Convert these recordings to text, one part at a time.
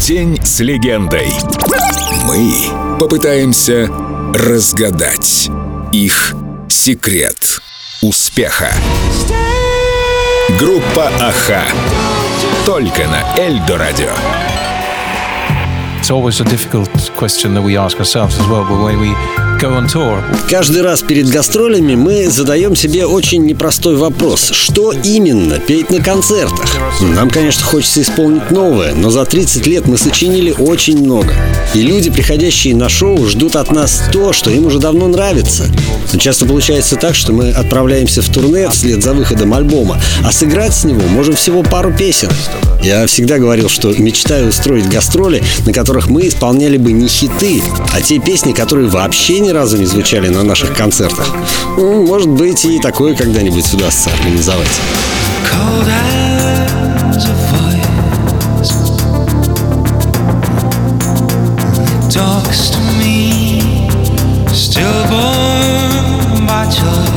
День с легендой. Мы попытаемся разгадать их секрет успеха. Группа Аха. Только на Эльдо Радио. It's always a difficult question that we ask ourselves as well, but when we Каждый раз перед гастролями мы задаем себе очень непростой вопрос. Что именно петь на концертах? Нам, конечно, хочется исполнить новое, но за 30 лет мы сочинили очень много. И люди, приходящие на шоу, ждут от нас то, что им уже давно нравится. Но часто получается так, что мы отправляемся в турне вслед за выходом альбома, а сыграть с него можем всего пару песен. Я всегда говорил, что мечтаю устроить гастроли, на которых мы исполняли бы не хиты, а те песни, которые вообще ни разу не звучали на наших концертах. Может быть, и такое когда-нибудь удастся организовать. me stillborn by choice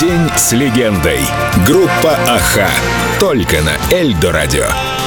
День с легендой. Группа Аха. Только на Эльдо Радио.